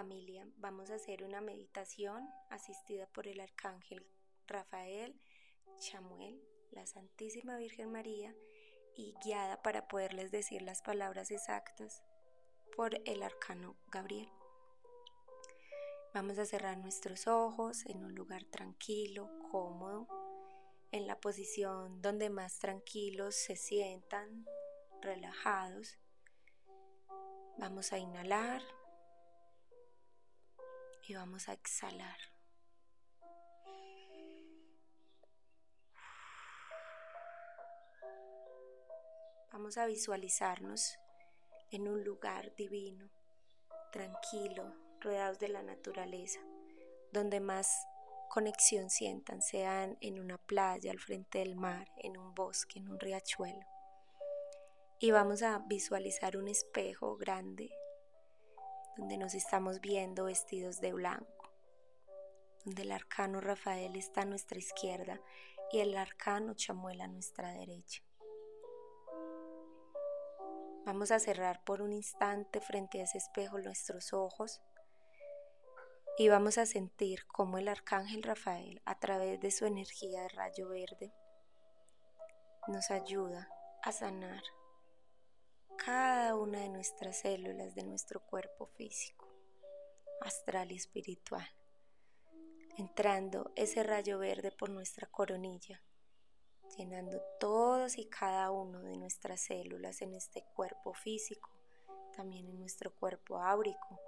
Familia, vamos a hacer una meditación asistida por el Arcángel Rafael, Chamuel, la Santísima Virgen María y guiada para poderles decir las palabras exactas por el Arcano Gabriel. Vamos a cerrar nuestros ojos en un lugar tranquilo, cómodo, en la posición donde más tranquilos se sientan, relajados. Vamos a inhalar y vamos a exhalar. Vamos a visualizarnos en un lugar divino, tranquilo, rodeados de la naturaleza, donde más conexión sientan, sean en una playa, al frente del mar, en un bosque, en un riachuelo. Y vamos a visualizar un espejo grande donde nos estamos viendo vestidos de blanco, donde el arcano Rafael está a nuestra izquierda y el arcano Chamuel a nuestra derecha. Vamos a cerrar por un instante frente a ese espejo nuestros ojos y vamos a sentir cómo el arcángel Rafael, a través de su energía de rayo verde, nos ayuda a sanar cada una de nuestras células de nuestro cuerpo físico, astral y espiritual, entrando ese rayo verde por nuestra coronilla llenando todos y cada uno de nuestras células en este cuerpo físico, también en nuestro cuerpo áurico,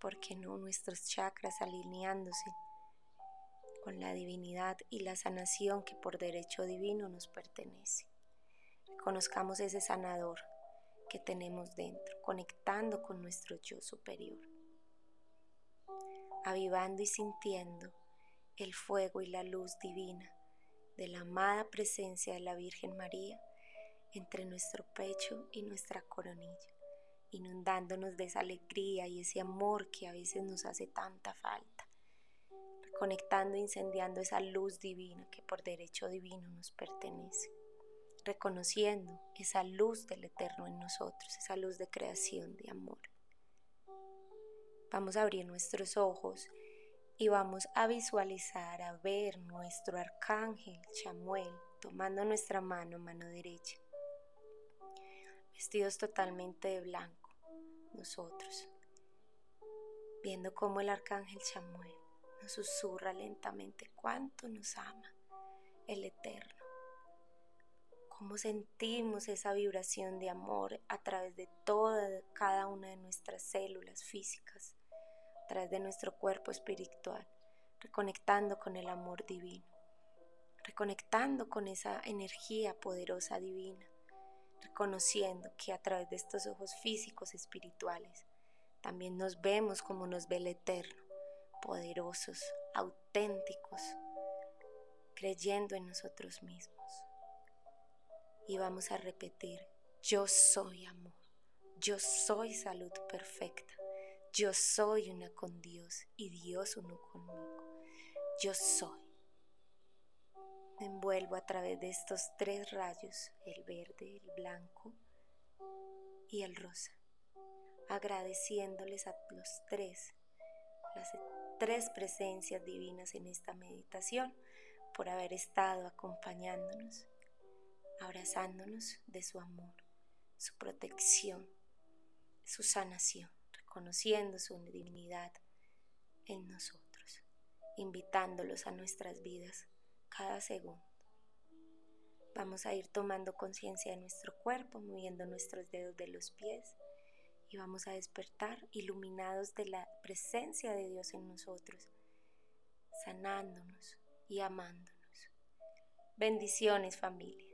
¿por qué no nuestros chakras alineándose con la divinidad y la sanación que por derecho divino nos pertenece? Reconozcamos ese sanador que tenemos dentro, conectando con nuestro yo superior, avivando y sintiendo el fuego y la luz divina de la amada presencia de la Virgen María entre nuestro pecho y nuestra coronilla, inundándonos de esa alegría y ese amor que a veces nos hace tanta falta, reconectando e incendiando esa luz divina que por derecho divino nos pertenece, reconociendo esa luz del eterno en nosotros, esa luz de creación, de amor. Vamos a abrir nuestros ojos y vamos a visualizar, a ver nuestro arcángel Chamuel tomando nuestra mano, mano derecha, vestidos totalmente de blanco, nosotros, viendo cómo el arcángel Chamuel nos susurra lentamente cuánto nos ama el Eterno, cómo sentimos esa vibración de amor a través de toda, cada una de nuestras células físicas a través de nuestro cuerpo espiritual, reconectando con el amor divino, reconectando con esa energía poderosa divina, reconociendo que a través de estos ojos físicos espirituales también nos vemos como nos ve el Eterno, poderosos, auténticos, creyendo en nosotros mismos. Y vamos a repetir, yo soy amor, yo soy salud perfecta, yo soy una con Dios y Dios uno conmigo. Yo soy. Me envuelvo a través de estos tres rayos, el verde, el blanco y el rosa, agradeciéndoles a los tres, las tres presencias divinas en esta meditación por haber estado acompañándonos, abrazándonos de su amor, su protección, su sanación conociendo su divinidad en nosotros, invitándolos a nuestras vidas cada segundo. Vamos a ir tomando conciencia de nuestro cuerpo, moviendo nuestros dedos de los pies y vamos a despertar iluminados de la presencia de Dios en nosotros, sanándonos y amándonos. Bendiciones familia.